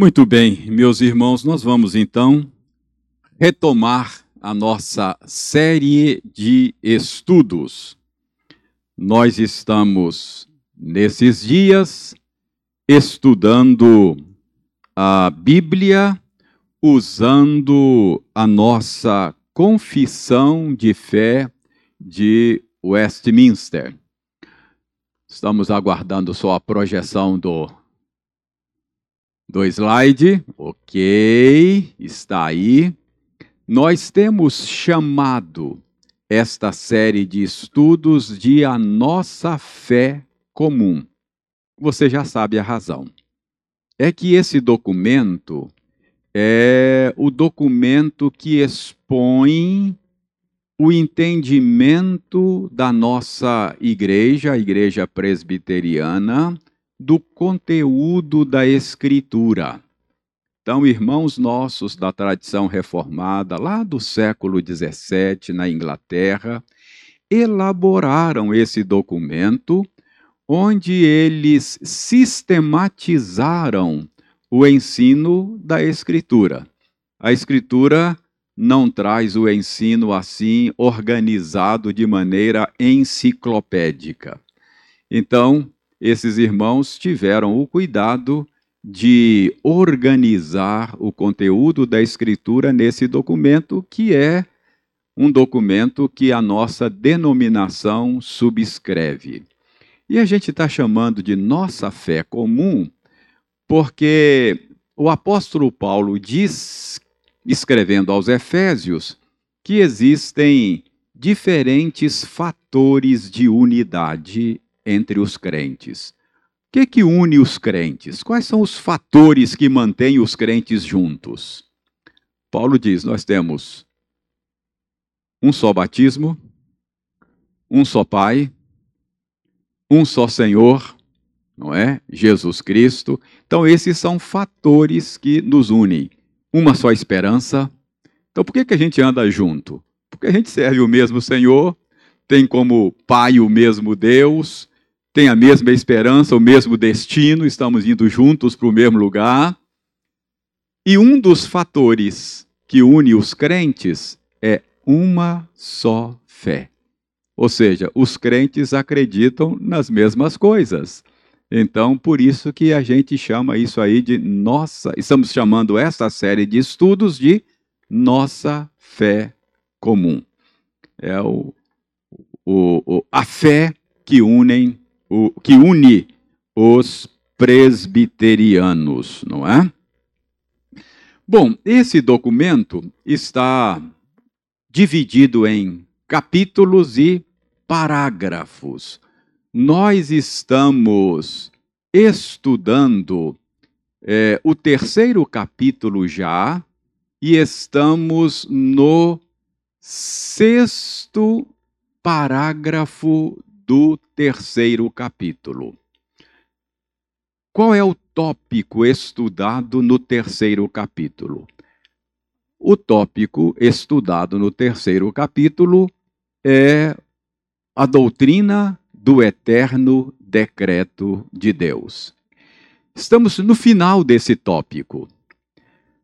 Muito bem, meus irmãos, nós vamos então retomar a nossa série de estudos. Nós estamos, nesses dias, estudando a Bíblia usando a nossa confissão de fé de Westminster. Estamos aguardando só a projeção do do slide. Ok, está aí. Nós temos chamado esta série de estudos de a nossa fé comum. Você já sabe a razão. É que esse documento é o documento que expõe o entendimento da nossa igreja, a igreja presbiteriana, do conteúdo da Escritura. Então, irmãos nossos da tradição reformada, lá do século XVII, na Inglaterra, elaboraram esse documento, onde eles sistematizaram o ensino da Escritura. A Escritura não traz o ensino assim organizado de maneira enciclopédica. Então, esses irmãos tiveram o cuidado de organizar o conteúdo da Escritura nesse documento, que é um documento que a nossa denominação subscreve. E a gente está chamando de nossa fé comum, porque o apóstolo Paulo diz, escrevendo aos Efésios, que existem diferentes fatores de unidade entre os crentes. O que, que une os crentes? Quais são os fatores que mantêm os crentes juntos? Paulo diz: nós temos um só batismo, um só Pai, um só Senhor, não é? Jesus Cristo. Então, esses são fatores que nos unem. Uma só esperança. Então, por que, que a gente anda junto? Porque a gente serve o mesmo Senhor, tem como Pai o mesmo Deus, tem a mesma esperança, o mesmo destino, estamos indo juntos para o mesmo lugar. E um dos fatores que une os crentes é uma só fé. Ou seja, os crentes acreditam nas mesmas coisas. Então, por isso que a gente chama isso aí de nossa, estamos chamando essa série de estudos de nossa fé comum. É o, o, o a fé que unem o, que une os presbiterianos, não é? Bom, esse documento está dividido em capítulos e parágrafos. Nós estamos estudando é, o terceiro capítulo já e estamos no sexto parágrafo do terceiro capítulo. Qual é o tópico estudado no terceiro capítulo? O tópico estudado no terceiro capítulo é a doutrina do eterno decreto de Deus. Estamos no final desse tópico.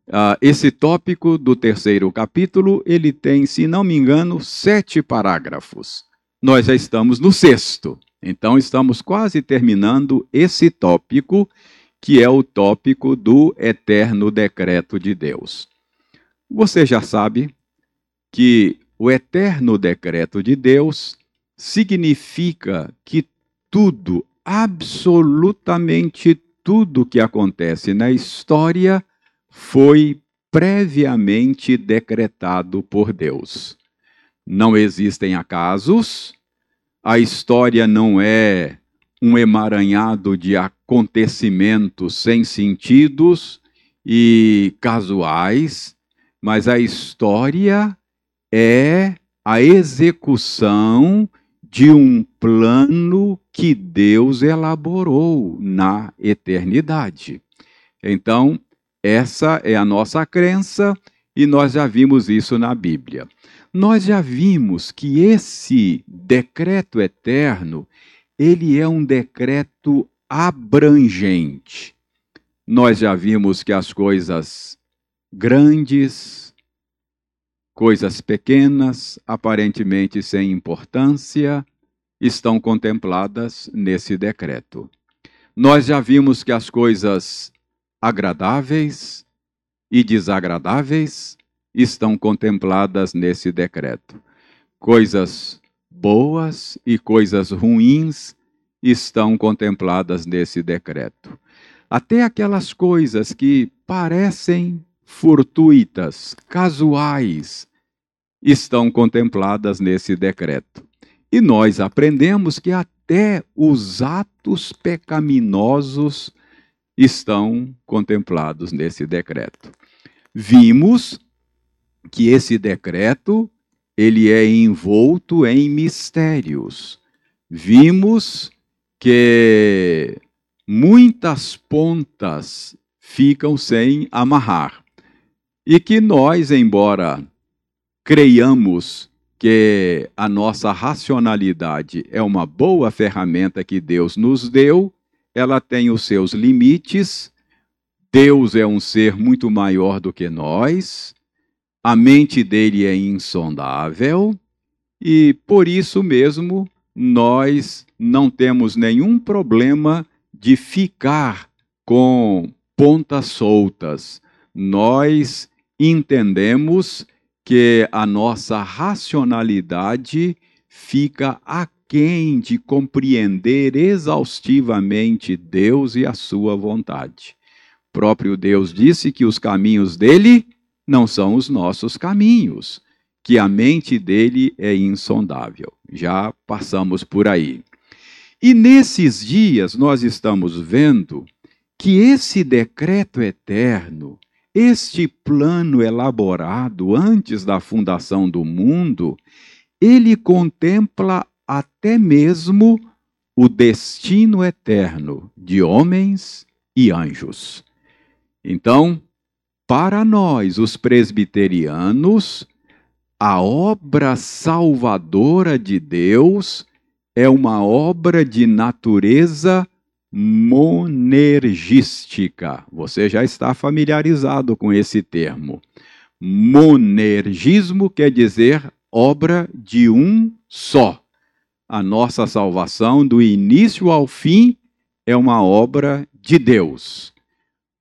Uh, esse tópico do terceiro capítulo, ele tem, se não me engano, sete parágrafos nós já estamos no sexto. Então, estamos quase terminando esse tópico, que é o tópico do eterno decreto de Deus. Você já sabe que o eterno decreto de Deus significa que tudo, absolutamente tudo que acontece na história foi previamente decretado por Deus. Não existem acasos, a história não é um emaranhado de acontecimentos sem sentidos e casuais, mas a história é a execução de um plano que Deus elaborou na eternidade. Então, essa é a nossa crença e nós já vimos isso na Bíblia. Nós já vimos que esse decreto eterno, ele é um decreto abrangente. nós já vimos que as coisas grandes, coisas pequenas, aparentemente sem importância, estão contempladas nesse decreto. Nós já vimos que as coisas agradáveis e desagradáveis estão contempladas nesse decreto. Coisas boas e coisas ruins estão contempladas nesse decreto. Até aquelas coisas que parecem fortuitas, casuais, estão contempladas nesse decreto. E nós aprendemos que até os atos pecaminosos estão contemplados nesse decreto. Vimos que esse decreto ele é envolto em mistérios. Vimos que muitas pontas ficam sem amarrar. E que nós, embora creiamos que a nossa racionalidade é uma boa ferramenta que Deus nos deu, ela tem os seus limites. Deus é um ser muito maior do que nós, a mente dele é insondável, e por isso mesmo nós não temos nenhum problema de ficar com pontas soltas. Nós entendemos que a nossa racionalidade fica aquém de compreender exaustivamente Deus e a sua vontade. O próprio Deus disse que os caminhos dele não são os nossos caminhos que a mente dele é insondável. Já passamos por aí. E nesses dias nós estamos vendo que esse decreto eterno, este plano elaborado antes da fundação do mundo, ele contempla até mesmo o destino eterno de homens e anjos. Então, para nós, os presbiterianos, a obra salvadora de Deus é uma obra de natureza monergística. Você já está familiarizado com esse termo. Monergismo quer dizer obra de um só. A nossa salvação, do início ao fim, é uma obra de Deus.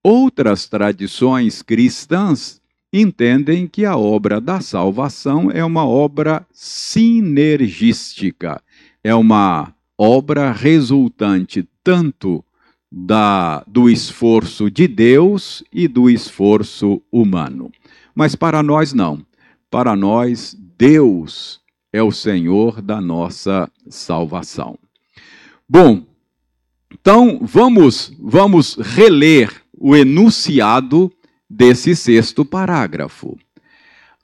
Outras tradições cristãs entendem que a obra da salvação é uma obra sinergística, é uma obra resultante tanto da, do esforço de Deus e do esforço humano. Mas para nós não. Para nós, Deus é o Senhor da nossa salvação. Bom, então vamos vamos reler o enunciado desse sexto parágrafo.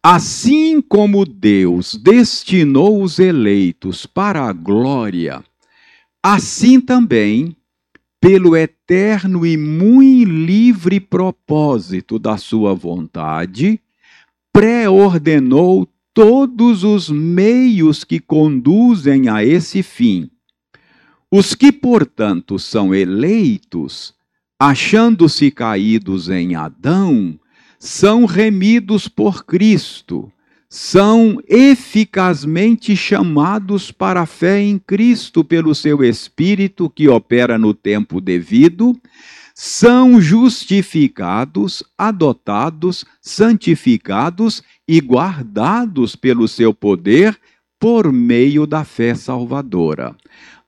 Assim como Deus destinou os eleitos para a glória, assim também, pelo eterno e muito livre propósito da sua vontade, pré-ordenou todos os meios que conduzem a esse fim. Os que, portanto, são eleitos, achando-se caídos em Adão, são remidos por Cristo, são eficazmente chamados para a fé em Cristo pelo seu Espírito que opera no tempo devido, são justificados, adotados, santificados e guardados pelo seu poder por meio da fé salvadora.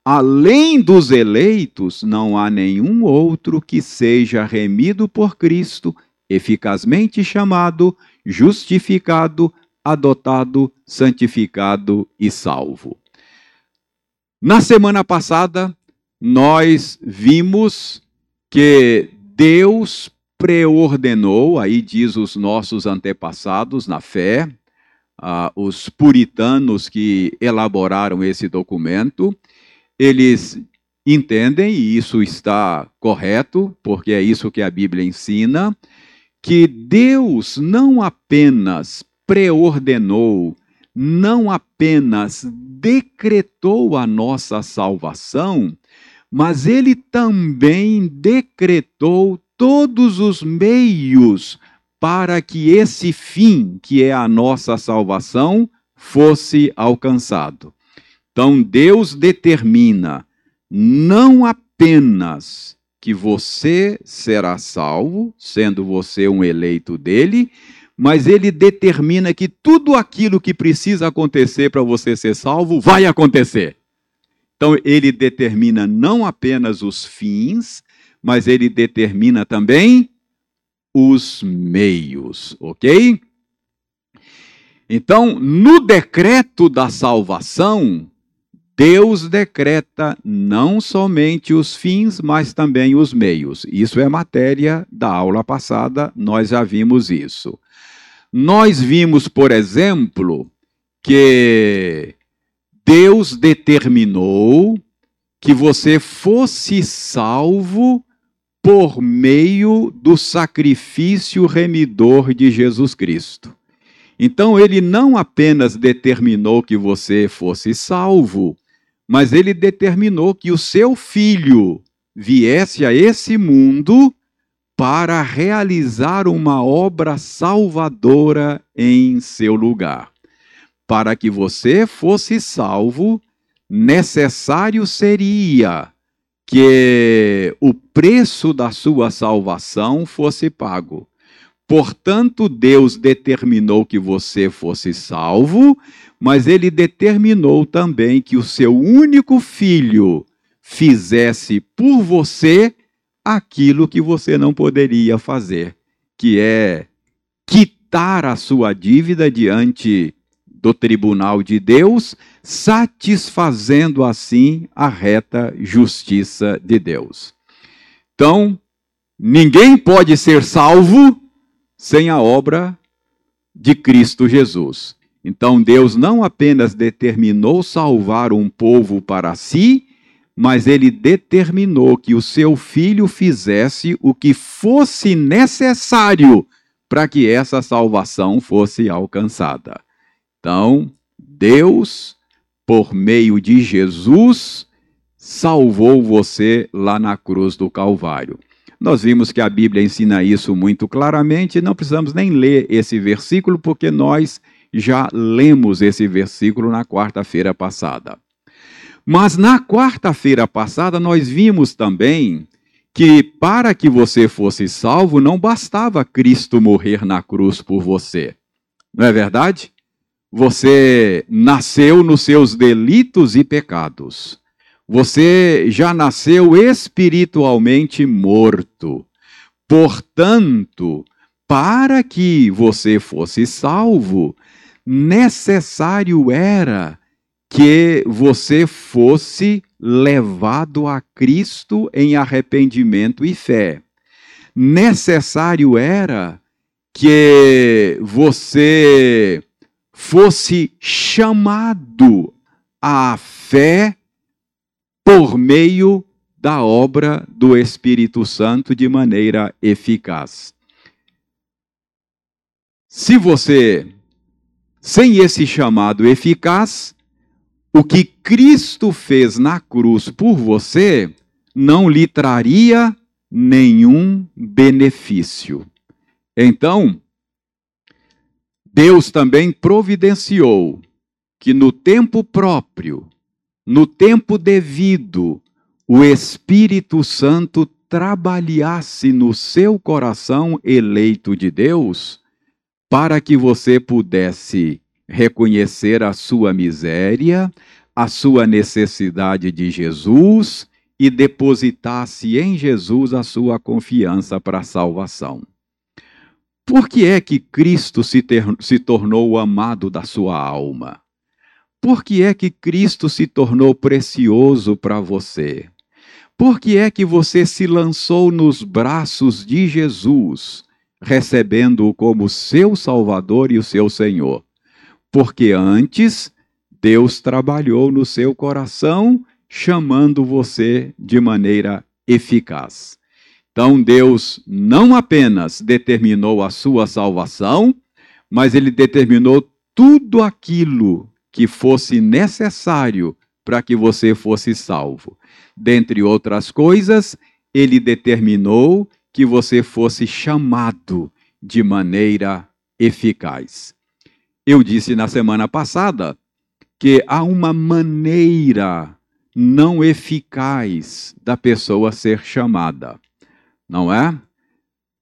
Além dos eleitos, não há nenhum outro que seja remido por Cristo, eficazmente chamado, justificado, adotado, santificado e salvo. Na semana passada, nós vimos que Deus preordenou, aí diz os nossos antepassados na fé, ah, os puritanos que elaboraram esse documento, eles entendem, e isso está correto, porque é isso que a Bíblia ensina, que Deus não apenas preordenou, não apenas decretou a nossa salvação, mas ele também decretou todos os meios para que esse fim, que é a nossa salvação, fosse alcançado. Então Deus determina não apenas que você será salvo, sendo você um eleito dele, mas ele determina que tudo aquilo que precisa acontecer para você ser salvo vai acontecer. Então ele determina não apenas os fins, mas ele determina também os meios, ok? Então, no decreto da salvação, Deus decreta não somente os fins, mas também os meios. Isso é matéria da aula passada, nós já vimos isso. Nós vimos, por exemplo, que Deus determinou que você fosse salvo por meio do sacrifício remidor de Jesus Cristo. Então, ele não apenas determinou que você fosse salvo, mas ele determinou que o seu filho viesse a esse mundo para realizar uma obra salvadora em seu lugar. Para que você fosse salvo, necessário seria que o preço da sua salvação fosse pago. Portanto, Deus determinou que você fosse salvo, mas ele determinou também que o seu único filho fizesse por você aquilo que você não poderia fazer, que é quitar a sua dívida diante do tribunal de Deus, satisfazendo assim a reta justiça de Deus. Então, ninguém pode ser salvo sem a obra de Cristo Jesus. Então Deus não apenas determinou salvar um povo para si, mas ele determinou que o seu filho fizesse o que fosse necessário para que essa salvação fosse alcançada. Então, Deus, por meio de Jesus, salvou você lá na cruz do Calvário. Nós vimos que a Bíblia ensina isso muito claramente, não precisamos nem ler esse versículo, porque nós já lemos esse versículo na quarta-feira passada. Mas na quarta-feira passada nós vimos também que para que você fosse salvo não bastava Cristo morrer na cruz por você. Não é verdade? Você nasceu nos seus delitos e pecados. Você já nasceu espiritualmente morto. Portanto, para que você fosse salvo, necessário era que você fosse levado a Cristo em arrependimento e fé. Necessário era que você fosse chamado à fé por meio da obra do Espírito Santo de maneira eficaz. Se você sem esse chamado eficaz, o que Cristo fez na cruz por você não lhe traria nenhum benefício. Então, Deus também providenciou que no tempo próprio, no tempo devido, o Espírito Santo trabalhasse no seu coração eleito de Deus para que você pudesse reconhecer a sua miséria, a sua necessidade de Jesus e depositasse em Jesus a sua confiança para a salvação. Por que é que Cristo se, ter, se tornou o amado da sua alma? Por que é que Cristo se tornou precioso para você? Por que é que você se lançou nos braços de Jesus? Recebendo-o como seu Salvador e o seu Senhor. Porque antes Deus trabalhou no seu coração, chamando você de maneira eficaz. Então Deus não apenas determinou a sua salvação, mas ele determinou tudo aquilo que fosse necessário para que você fosse salvo. Dentre outras coisas, ele determinou que você fosse chamado de maneira eficaz. Eu disse na semana passada que há uma maneira não eficaz da pessoa ser chamada, não é?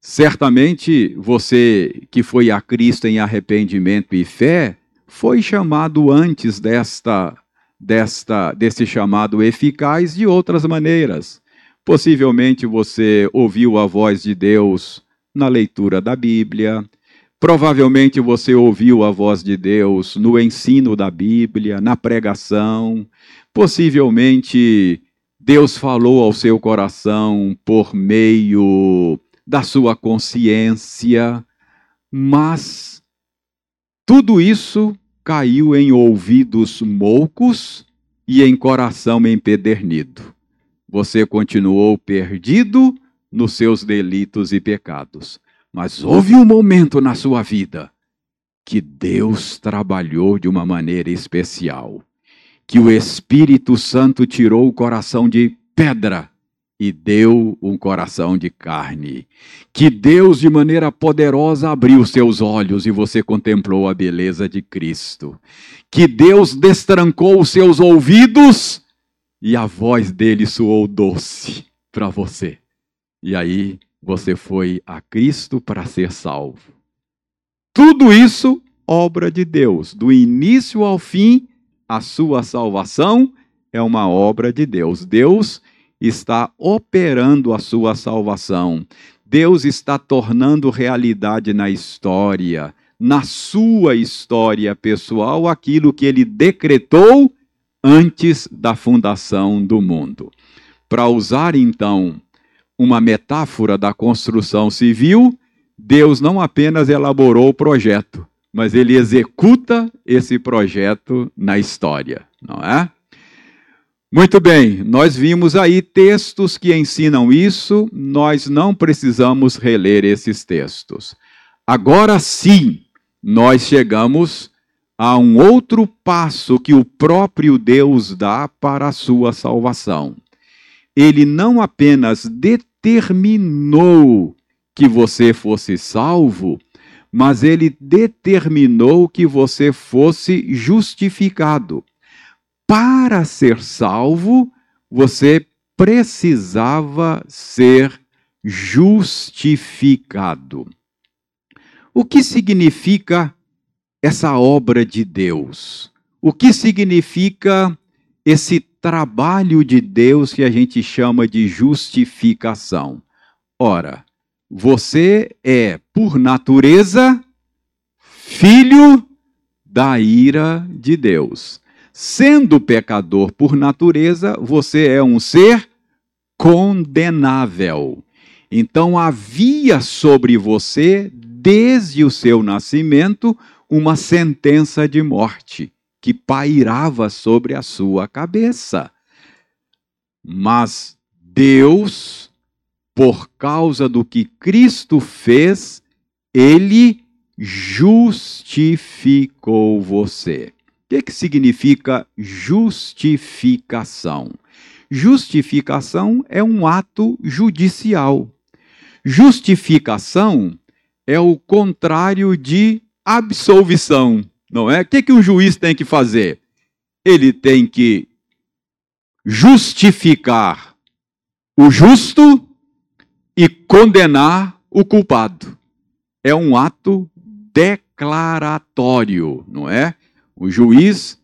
Certamente você que foi a Cristo em arrependimento e fé foi chamado antes desta desta desse chamado eficaz de outras maneiras. Possivelmente você ouviu a voz de Deus na leitura da Bíblia, Provavelmente você ouviu a voz de Deus no ensino da Bíblia, na pregação. Possivelmente Deus falou ao seu coração por meio da sua consciência, mas tudo isso caiu em ouvidos moucos e em coração empedernido. Você continuou perdido nos seus delitos e pecados. Mas houve um momento na sua vida que Deus trabalhou de uma maneira especial, que o Espírito Santo tirou o coração de pedra e deu um coração de carne. Que Deus, de maneira poderosa, abriu seus olhos e você contemplou a beleza de Cristo. Que Deus destrancou os seus ouvidos e a voz dele soou doce para você. E aí você foi a Cristo para ser salvo. Tudo isso, obra de Deus. Do início ao fim, a sua salvação é uma obra de Deus. Deus está operando a sua salvação. Deus está tornando realidade na história, na sua história pessoal, aquilo que ele decretou antes da fundação do mundo. Para usar então uma metáfora da construção civil, Deus não apenas elaborou o projeto, mas ele executa esse projeto na história, não é? Muito bem, nós vimos aí textos que ensinam isso, nós não precisamos reler esses textos. Agora sim, nós chegamos a um outro passo que o próprio Deus dá para a sua salvação. Ele não apenas determinou que você fosse salvo, mas ele determinou que você fosse justificado. Para ser salvo, você precisava ser justificado. O que significa essa obra de Deus? O que significa esse trabalho de Deus que a gente chama de justificação. Ora, você é, por natureza, filho da ira de Deus. Sendo pecador por natureza, você é um ser condenável. Então havia sobre você, desde o seu nascimento, uma sentença de morte que pairava sobre a sua cabeça. Mas Deus, por causa do que Cristo fez, ele justificou você. O que, que significa justificação? Justificação é um ato judicial. Justificação é o contrário de absolvição não é? O que, que um juiz tem que fazer? Ele tem que justificar o justo e condenar o culpado. É um ato declaratório, não é? O juiz,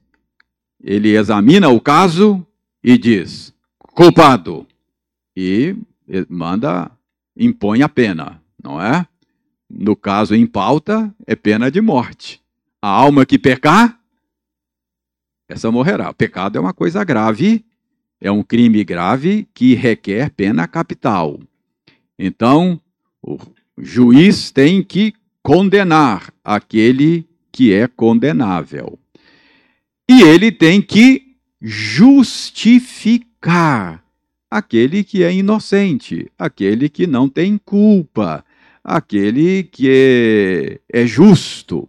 ele examina o caso e diz: culpado. E manda, impõe a pena, não é? No caso em pauta, é pena de morte. A alma que pecar, essa morrerá. O pecado é uma coisa grave, é um crime grave que requer pena capital. Então, o juiz tem que condenar aquele que é condenável. E ele tem que justificar aquele que é inocente, aquele que não tem culpa, aquele que é, é justo.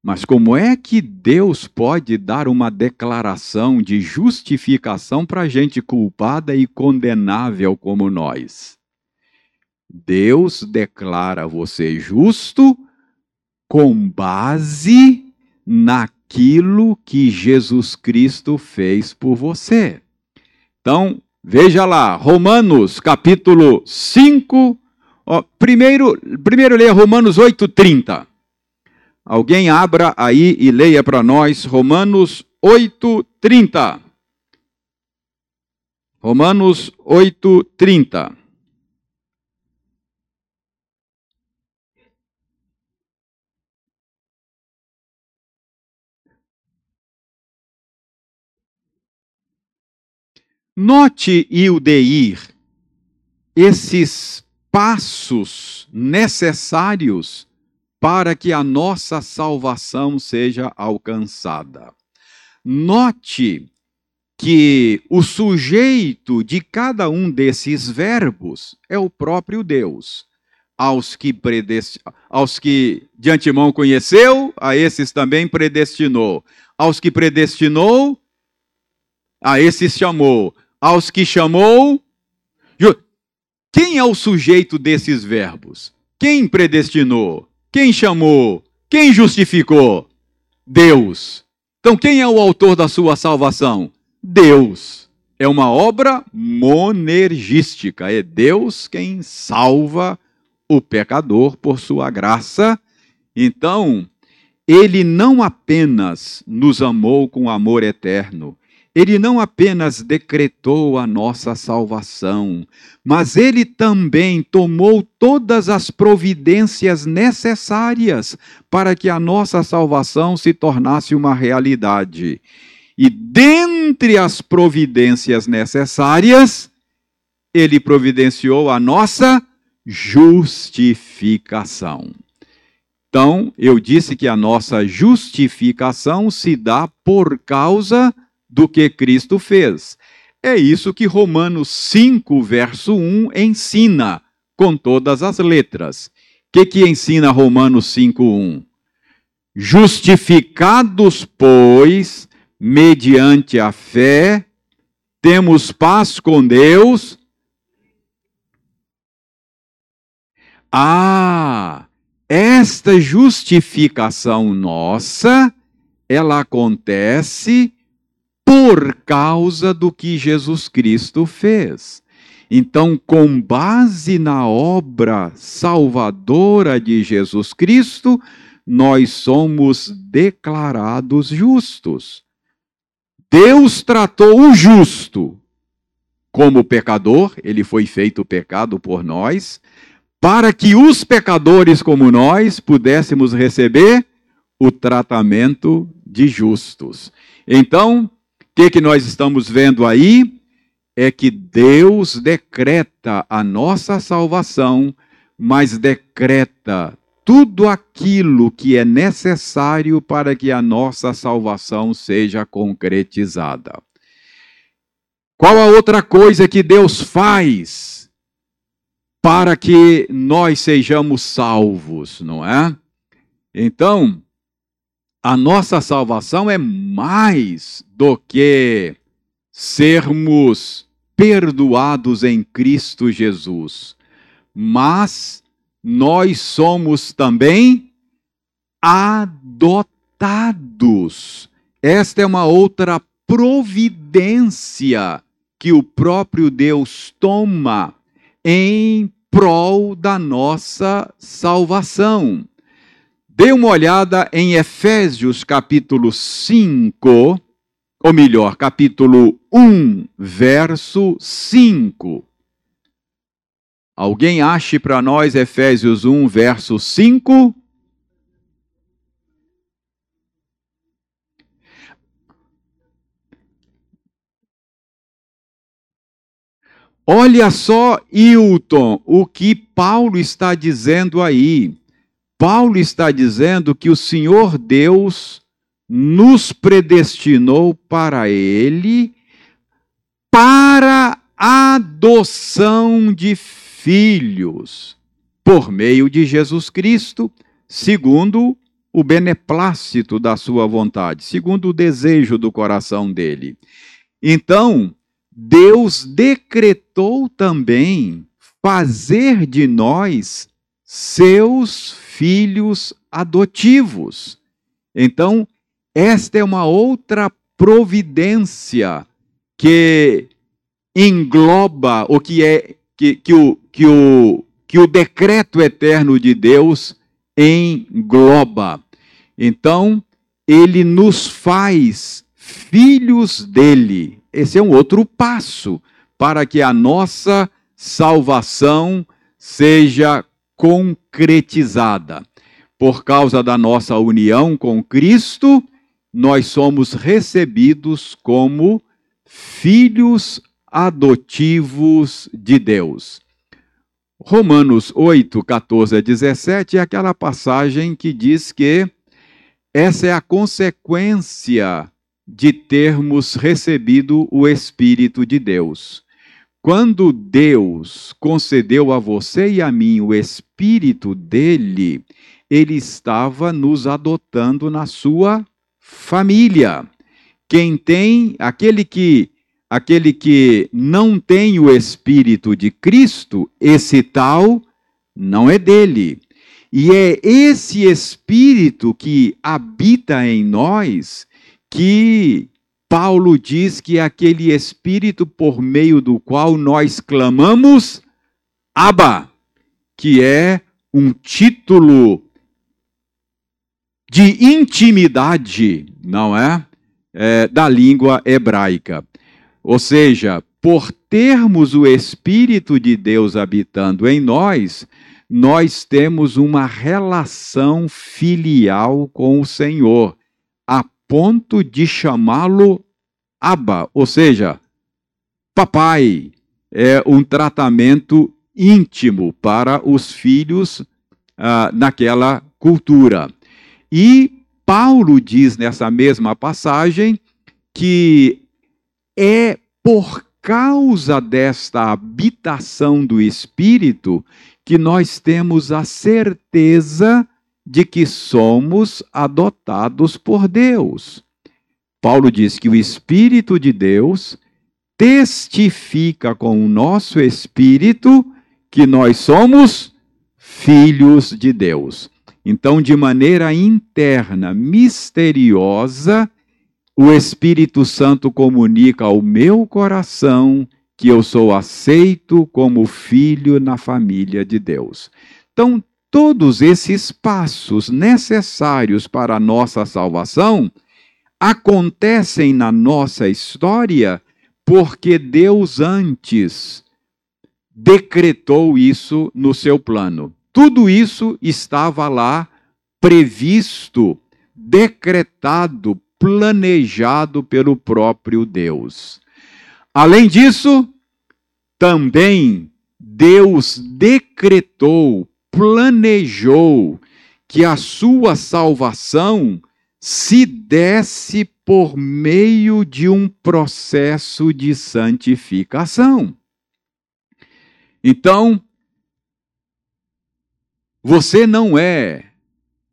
Mas como é que Deus pode dar uma declaração de justificação para gente culpada e condenável como nós? Deus declara você justo com base naquilo que Jesus Cristo fez por você. Então, veja lá, Romanos capítulo 5. Ó, primeiro, primeiro leia Romanos 8,30. Alguém abra aí e leia para nós Romanos 8,30. Romanos 8,30. Note, Ildeir, esses passos necessários para que a nossa salvação seja alcançada. Note que o sujeito de cada um desses verbos é o próprio Deus. Aos que, predest... Aos que de antemão conheceu, a esses também predestinou. Aos que predestinou, a esses chamou aos que chamou. Quem é o sujeito desses verbos? Quem predestinou? Quem chamou? Quem justificou? Deus. Então, quem é o autor da sua salvação? Deus. É uma obra monergística. É Deus quem salva o pecador por sua graça. Então, ele não apenas nos amou com amor eterno, ele não apenas decretou a nossa salvação, mas ele também tomou todas as providências necessárias para que a nossa salvação se tornasse uma realidade. E dentre as providências necessárias, ele providenciou a nossa justificação. Então, eu disse que a nossa justificação se dá por causa do que Cristo fez. É isso que Romanos 5, verso 1 ensina, com todas as letras. O que, que ensina Romanos 5, 1? Justificados, pois, mediante a fé, temos paz com Deus. Ah, esta justificação nossa, ela acontece por causa do que Jesus Cristo fez. Então, com base na obra salvadora de Jesus Cristo, nós somos declarados justos. Deus tratou o justo como pecador, ele foi feito pecado por nós, para que os pecadores como nós pudéssemos receber o tratamento de justos. Então, que, que nós estamos vendo aí? É que Deus decreta a nossa salvação, mas decreta tudo aquilo que é necessário para que a nossa salvação seja concretizada. Qual a outra coisa que Deus faz para que nós sejamos salvos, não é? Então, a nossa salvação é mais do que sermos perdoados em Cristo Jesus, mas nós somos também adotados. Esta é uma outra providência que o próprio Deus toma em prol da nossa salvação. Dê uma olhada em Efésios capítulo 5, ou melhor, capítulo 1, verso 5. Alguém ache para nós Efésios 1, verso 5? Olha só, Hilton, o que Paulo está dizendo aí. Paulo está dizendo que o Senhor Deus nos predestinou para Ele para adoção de filhos por meio de Jesus Cristo, segundo o beneplácito da sua vontade, segundo o desejo do coração dele. Então, Deus decretou também fazer de nós seus filhos adotivos. Então, esta é uma outra providência que engloba o que é que, que, o, que, o, que o decreto eterno de Deus engloba. Então, ele nos faz filhos dele. Esse é um outro passo para que a nossa salvação seja concretizada. Por causa da nossa união com Cristo, nós somos recebidos como filhos adotivos de Deus. Romanos 8, 14 a 17 é aquela passagem que diz que essa é a consequência de termos recebido o Espírito de Deus. Quando Deus concedeu a você e a mim o Espírito dele, ele estava nos adotando na sua família. Quem tem, aquele que aquele que não tem o espírito de Cristo, esse tal não é dele. E é esse espírito que habita em nós que Paulo diz que é aquele espírito por meio do qual nós clamamos Abba, que é um título de intimidade, não é? é da língua hebraica. Ou seja, por termos o Espírito de Deus habitando em nós, nós temos uma relação filial com o Senhor, a ponto de chamá-lo Abba, ou seja, papai. É um tratamento íntimo para os filhos ah, naquela cultura. E Paulo diz nessa mesma passagem que é por causa desta habitação do Espírito que nós temos a certeza de que somos adotados por Deus. Paulo diz que o Espírito de Deus testifica com o nosso espírito que nós somos filhos de Deus. Então, de maneira interna, misteriosa, o Espírito Santo comunica ao meu coração que eu sou aceito como filho na família de Deus. Então, todos esses passos necessários para a nossa salvação acontecem na nossa história porque Deus antes decretou isso no seu plano. Tudo isso estava lá previsto, decretado, planejado pelo próprio Deus. Além disso, também Deus decretou, planejou que a sua salvação se desse por meio de um processo de santificação. Então, você não é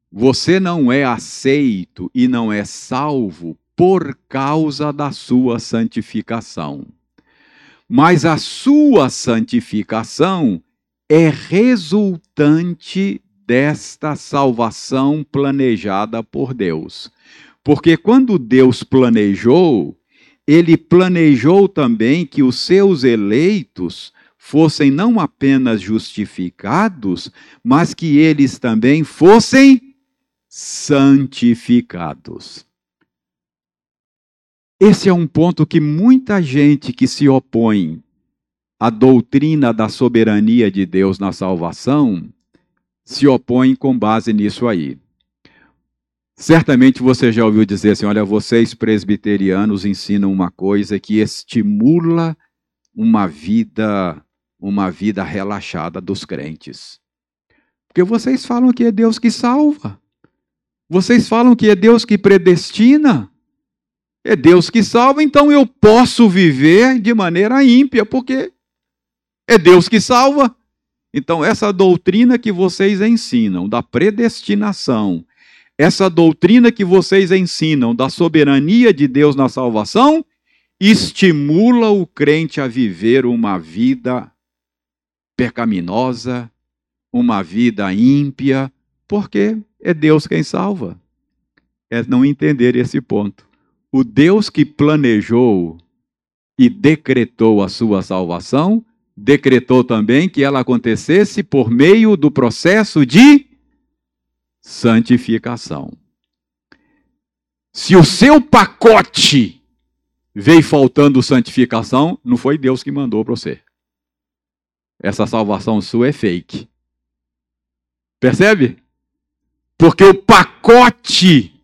você não é aceito e não é salvo por causa da sua santificação. Mas a sua santificação é resultante desta salvação planejada por Deus. Porque quando Deus planejou, ele planejou também que os seus eleitos fossem não apenas justificados, mas que eles também fossem santificados. Esse é um ponto que muita gente que se opõe à doutrina da soberania de Deus na salvação se opõe com base nisso aí. Certamente você já ouviu dizer assim: olha, vocês presbiterianos ensinam uma coisa que estimula uma vida, uma vida relaxada dos crentes. Porque vocês falam que é Deus que salva. Vocês falam que é Deus que predestina? É Deus que salva, então eu posso viver de maneira ímpia, porque é Deus que salva. Então, essa doutrina que vocês ensinam da predestinação, essa doutrina que vocês ensinam da soberania de Deus na salvação, estimula o crente a viver uma vida pecaminosa, uma vida ímpia, porque é Deus quem salva. É não entender esse ponto. O Deus que planejou e decretou a sua salvação, decretou também que ela acontecesse por meio do processo de santificação. Se o seu pacote veio faltando santificação, não foi Deus que mandou para você. Essa salvação sua é fake. Percebe? Porque o pacote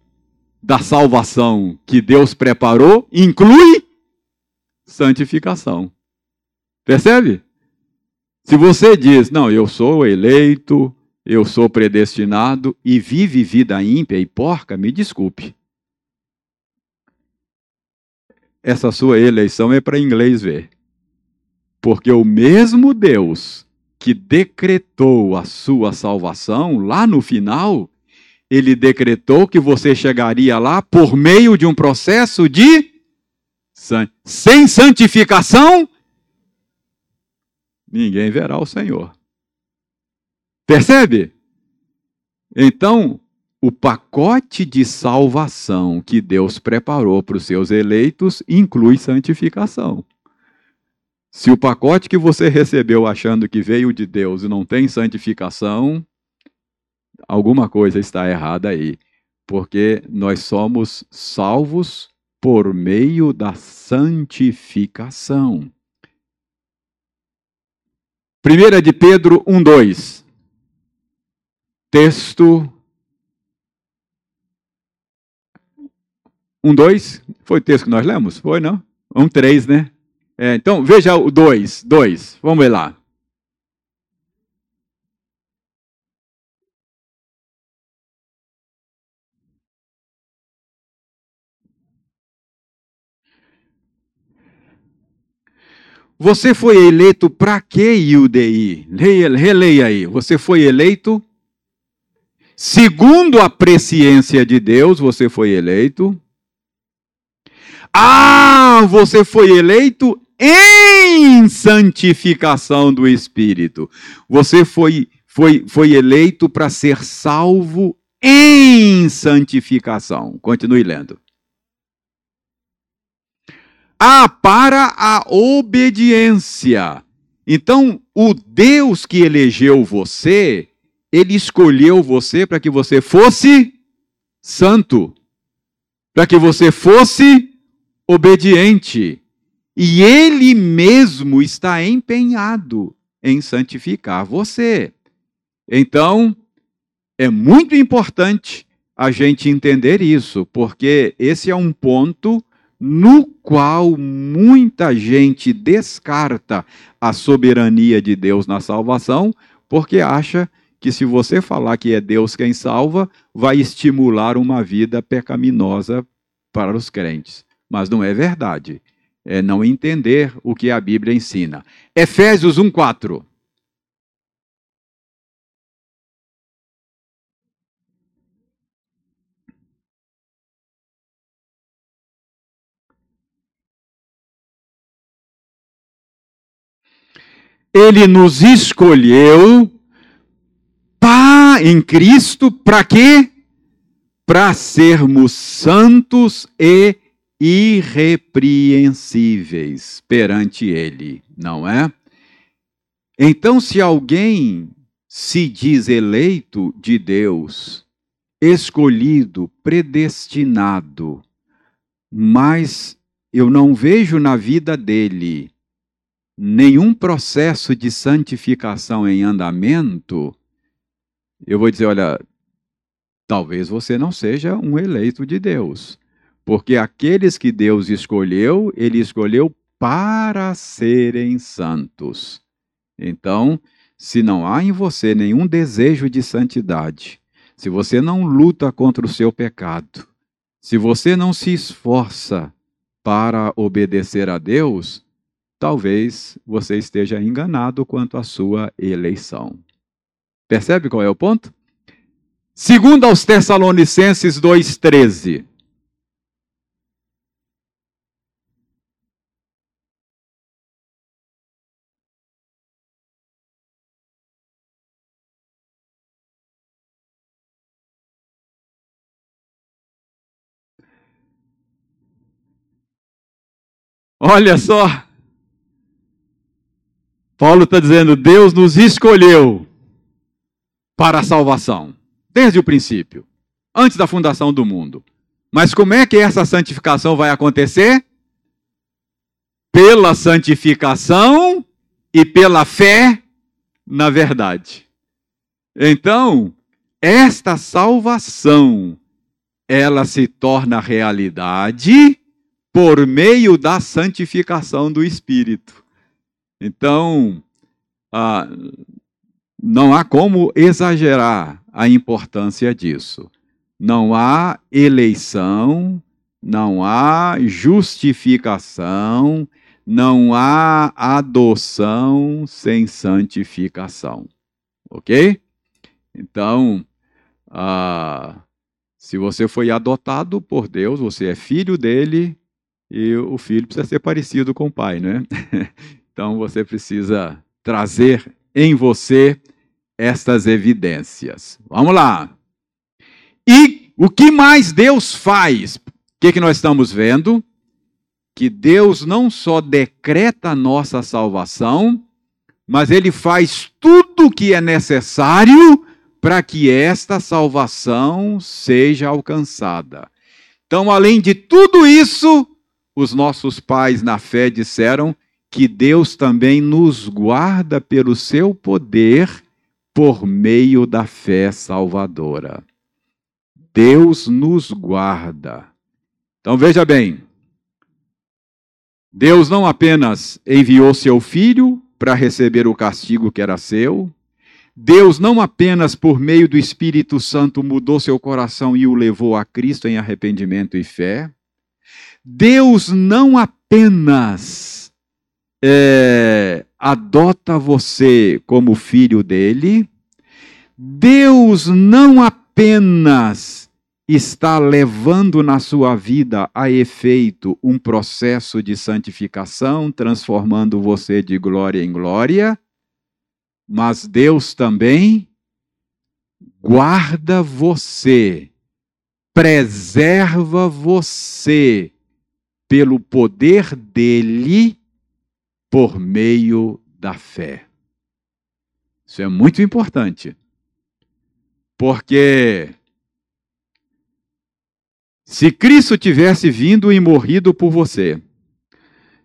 da salvação que Deus preparou inclui santificação. Percebe? Se você diz, não, eu sou eleito, eu sou predestinado e vive vida ímpia e porca, me desculpe. Essa sua eleição é para inglês ver. Porque o mesmo Deus que decretou a sua salvação, lá no final, ele decretou que você chegaria lá por meio de um processo de sem santificação, ninguém verá o Senhor. Percebe? Então, o pacote de salvação que Deus preparou para os seus eleitos inclui santificação. Se o pacote que você recebeu achando que veio de Deus e não tem santificação, alguma coisa está errada aí, porque nós somos salvos por meio da santificação. 1 de Pedro 1:2. Texto 1:2, foi o texto que nós lemos? Foi, não? 1:3, né? É, então, veja o 2, 2. Vamos ver lá. Você foi eleito para quê? Leia, releia aí. Você foi eleito segundo a presciência de Deus, você foi eleito. Ah, você foi eleito em santificação do Espírito. Você foi, foi, foi eleito para ser salvo em santificação. Continue lendo. Ah, para a obediência. Então, o Deus que elegeu você, ele escolheu você para que você fosse santo, para que você fosse obediente. E ele mesmo está empenhado em santificar você. Então, é muito importante a gente entender isso, porque esse é um ponto no qual muita gente descarta a soberania de Deus na salvação, porque acha que se você falar que é Deus quem salva, vai estimular uma vida pecaminosa para os crentes. Mas não é verdade. É não entender o que a Bíblia ensina. Efésios 1:4. Ele nos escolheu pá, em Cristo para quê? Para sermos santos e irrepreensíveis perante Ele, não é? Então, se alguém se diz eleito de Deus, escolhido, predestinado, mas eu não vejo na vida dele nenhum processo de santificação em andamento, eu vou dizer: olha, talvez você não seja um eleito de Deus. Porque aqueles que Deus escolheu, ele escolheu para serem santos. Então, se não há em você nenhum desejo de santidade, se você não luta contra o seu pecado, se você não se esforça para obedecer a Deus, talvez você esteja enganado quanto à sua eleição. Percebe qual é o ponto? Segundo aos Tessalonicenses 2:13. Olha só, Paulo está dizendo: Deus nos escolheu para a salvação, desde o princípio, antes da fundação do mundo. Mas como é que essa santificação vai acontecer? Pela santificação e pela fé na verdade. Então, esta salvação, ela se torna realidade por meio da santificação do Espírito. Então, ah, não há como exagerar a importância disso. Não há eleição, não há justificação, não há adoção sem santificação. Ok? Então, ah, se você foi adotado por Deus, você é filho dele, e o filho precisa ser parecido com o pai, né? então você precisa trazer em você estas evidências. Vamos lá. E o que mais Deus faz? O que, que nós estamos vendo? Que Deus não só decreta a nossa salvação, mas Ele faz tudo o que é necessário para que esta salvação seja alcançada. Então, além de tudo isso, os nossos pais na fé disseram que Deus também nos guarda pelo seu poder por meio da fé salvadora. Deus nos guarda. Então veja bem, Deus não apenas enviou seu filho para receber o castigo que era seu, Deus não apenas por meio do Espírito Santo mudou seu coração e o levou a Cristo em arrependimento e fé. Deus não apenas é, adota você como filho dele, Deus não apenas está levando na sua vida a efeito um processo de santificação, transformando você de glória em glória, mas Deus também guarda você, preserva você pelo poder dele por meio da fé. Isso é muito importante. Porque se Cristo tivesse vindo e morrido por você,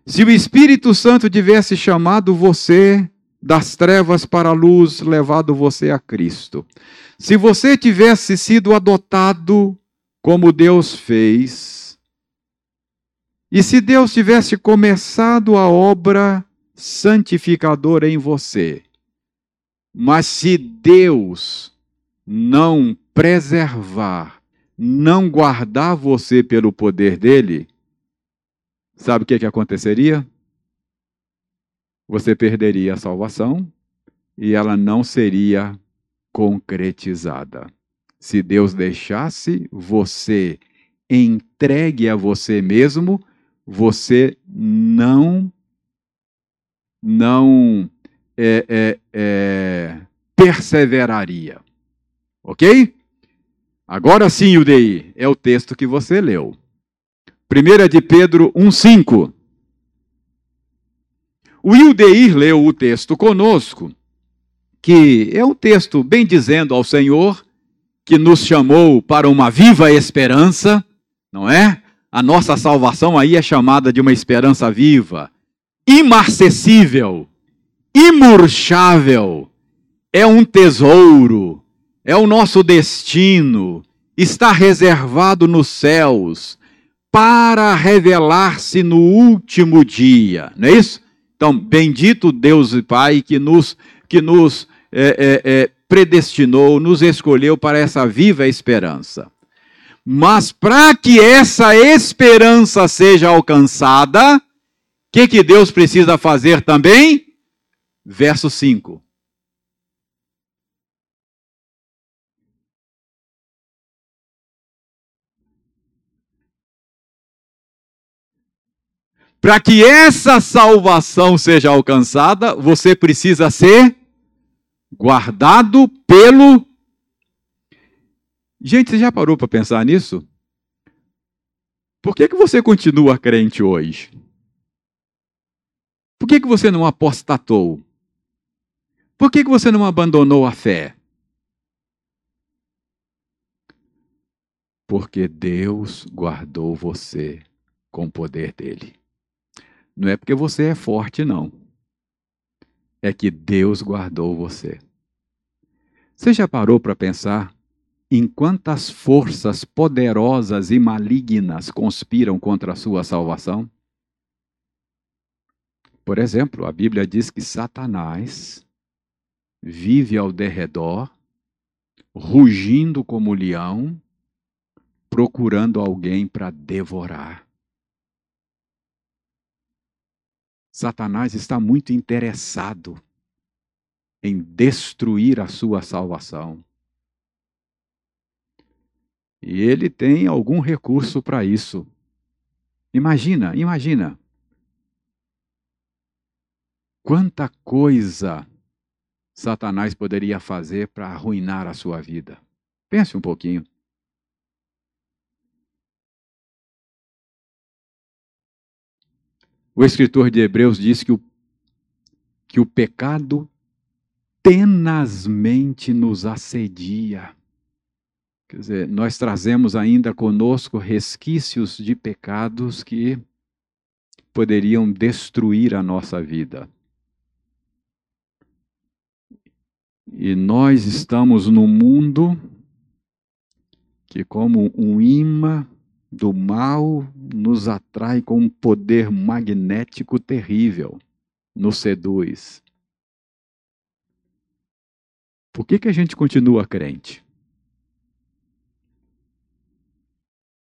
se o Espírito Santo tivesse chamado você das trevas para a luz, levado você a Cristo. Se você tivesse sido adotado como Deus fez, e se Deus tivesse começado a obra santificadora em você, mas se Deus não preservar, não guardar você pelo poder dele, sabe o que, que aconteceria? você perderia a salvação e ela não seria concretizada. Se Deus deixasse você entregue a você mesmo, você não não é, é, é, perseveraria. Ok? Agora sim, UDI, é o texto que você leu. 1 de Pedro 1,5. O Wildeir leu o texto conosco, que é um texto bem dizendo ao Senhor que nos chamou para uma viva esperança, não é? A nossa salvação aí é chamada de uma esperança viva, imarcessível, imurchável, é um tesouro, é o nosso destino, está reservado nos céus para revelar-se no último dia, não é isso? Então, bendito Deus e Pai que nos, que nos é, é, é, predestinou, nos escolheu para essa viva esperança. Mas para que essa esperança seja alcançada, o que, que Deus precisa fazer também? Verso 5. Para que essa salvação seja alcançada, você precisa ser guardado pelo. Gente, você já parou para pensar nisso? Por que, que você continua crente hoje? Por que, que você não apostatou? Por que, que você não abandonou a fé? Porque Deus guardou você com o poder dele. Não é porque você é forte, não. É que Deus guardou você. Você já parou para pensar em quantas forças poderosas e malignas conspiram contra a sua salvação? Por exemplo, a Bíblia diz que Satanás vive ao derredor, rugindo como leão, procurando alguém para devorar. Satanás está muito interessado em destruir a sua salvação. E ele tem algum recurso para isso. Imagina, imagina. Quanta coisa Satanás poderia fazer para arruinar a sua vida. Pense um pouquinho. O escritor de Hebreus diz que o, que o pecado tenazmente nos assedia. Quer dizer, nós trazemos ainda conosco resquícios de pecados que poderiam destruir a nossa vida. E nós estamos num mundo que, como um imã do mal, nos atrai com um poder magnético terrível, nos seduz. Por que, que a gente continua crente?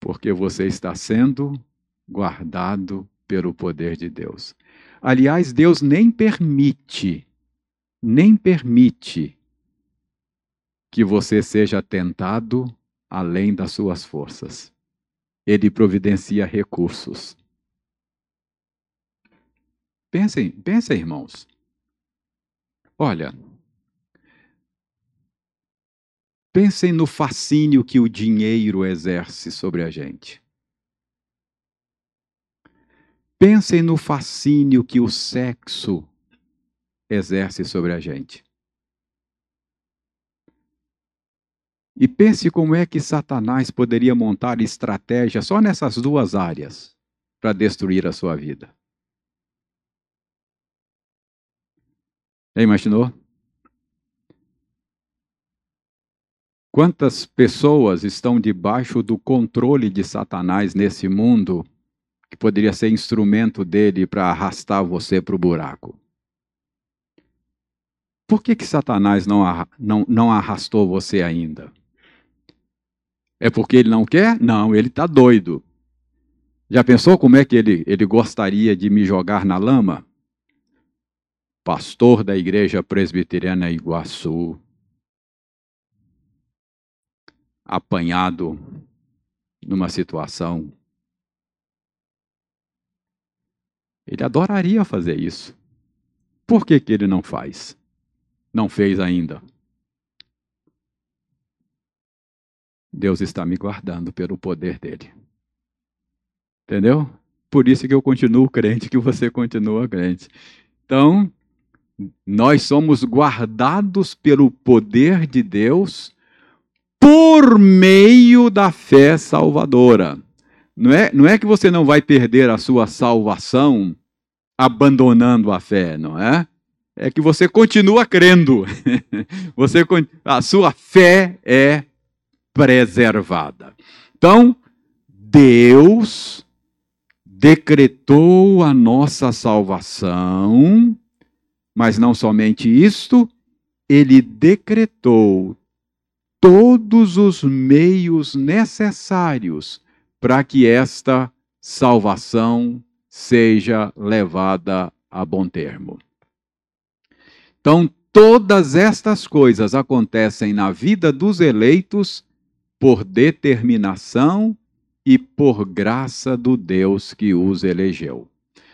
Porque você está sendo guardado pelo poder de Deus. Aliás, Deus nem permite, nem permite que você seja tentado além das suas forças. Ele providencia recursos. Pensem, pensem, irmãos. Olha, pensem no fascínio que o dinheiro exerce sobre a gente. Pensem no fascínio que o sexo exerce sobre a gente. E pense como é que Satanás poderia montar estratégia só nessas duas áreas para destruir a sua vida. Já imaginou? Quantas pessoas estão debaixo do controle de Satanás nesse mundo que poderia ser instrumento dele para arrastar você para o buraco? Por que, que Satanás não, não, não arrastou você ainda? É porque ele não quer? Não, ele está doido. Já pensou como é que ele, ele gostaria de me jogar na lama? Pastor da Igreja Presbiteriana Iguaçu, apanhado numa situação. Ele adoraria fazer isso. Por que, que ele não faz? Não fez ainda. Deus está me guardando pelo poder dele. Entendeu? Por isso que eu continuo crente, que você continua crente. Então, nós somos guardados pelo poder de Deus por meio da fé salvadora. Não é, não é que você não vai perder a sua salvação abandonando a fé, não é? É que você continua crendo. você, a sua fé é preservada. Então, Deus decretou a nossa salvação, mas não somente isto, ele decretou todos os meios necessários para que esta salvação seja levada a bom termo. Então, todas estas coisas acontecem na vida dos eleitos por determinação e por graça do Deus que os elegeu.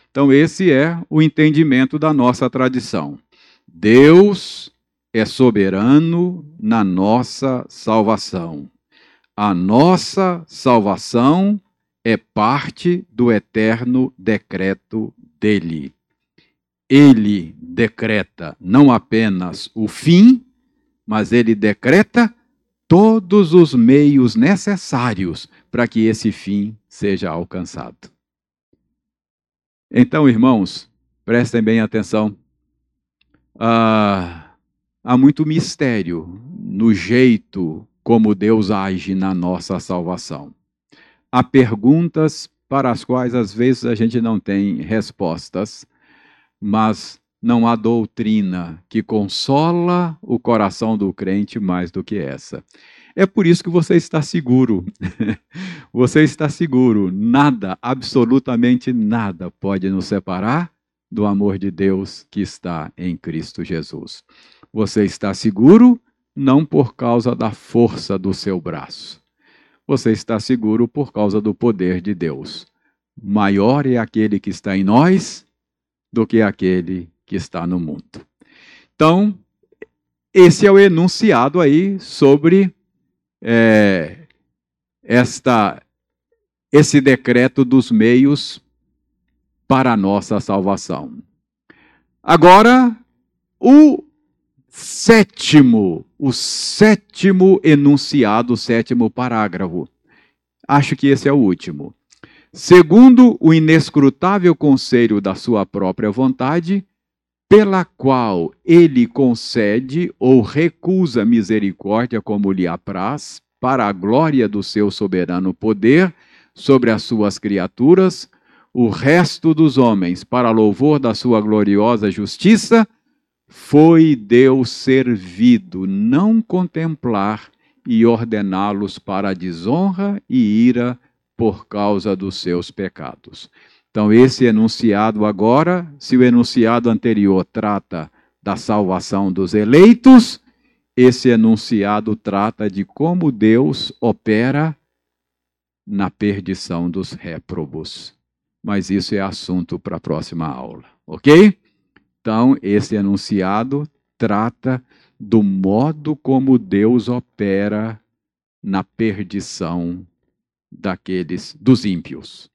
Então, esse é o entendimento da nossa tradição. Deus é soberano na nossa salvação. A nossa salvação é parte do eterno decreto dele. ele decreta não apenas o fim, mas ele decreta todos os meios necessários para que esse fim seja alcançado. Então, irmãos, prestem bem atenção. Ah, há muito mistério no jeito como Deus age na nossa salvação. Há perguntas para as quais às vezes a gente não tem respostas, mas não há doutrina que consola o coração do crente mais do que essa. É por isso que você está seguro. você está seguro. Nada, absolutamente nada, pode nos separar do amor de Deus que está em Cristo Jesus. Você está seguro não por causa da força do seu braço você está seguro por causa do poder de Deus. Maior é aquele que está em nós do que aquele que está no mundo. Então, esse é o enunciado aí sobre é, esta, esse decreto dos meios para a nossa salvação. Agora, o sétimo, o sétimo enunciado, o sétimo parágrafo. Acho que esse é o último. Segundo o inescrutável conselho da sua própria vontade, pela qual ele concede ou recusa misericórdia como lhe apraz, para a glória do seu soberano poder sobre as suas criaturas, o resto dos homens, para louvor da sua gloriosa justiça, foi Deus servido, não contemplar e ordená-los para a desonra e ira por causa dos seus pecados. Então, esse enunciado agora, se o enunciado anterior trata da salvação dos eleitos, esse enunciado trata de como Deus opera na perdição dos réprobos. Mas isso é assunto para a próxima aula, ok? Então, esse enunciado trata do modo como Deus opera na perdição daqueles dos ímpios.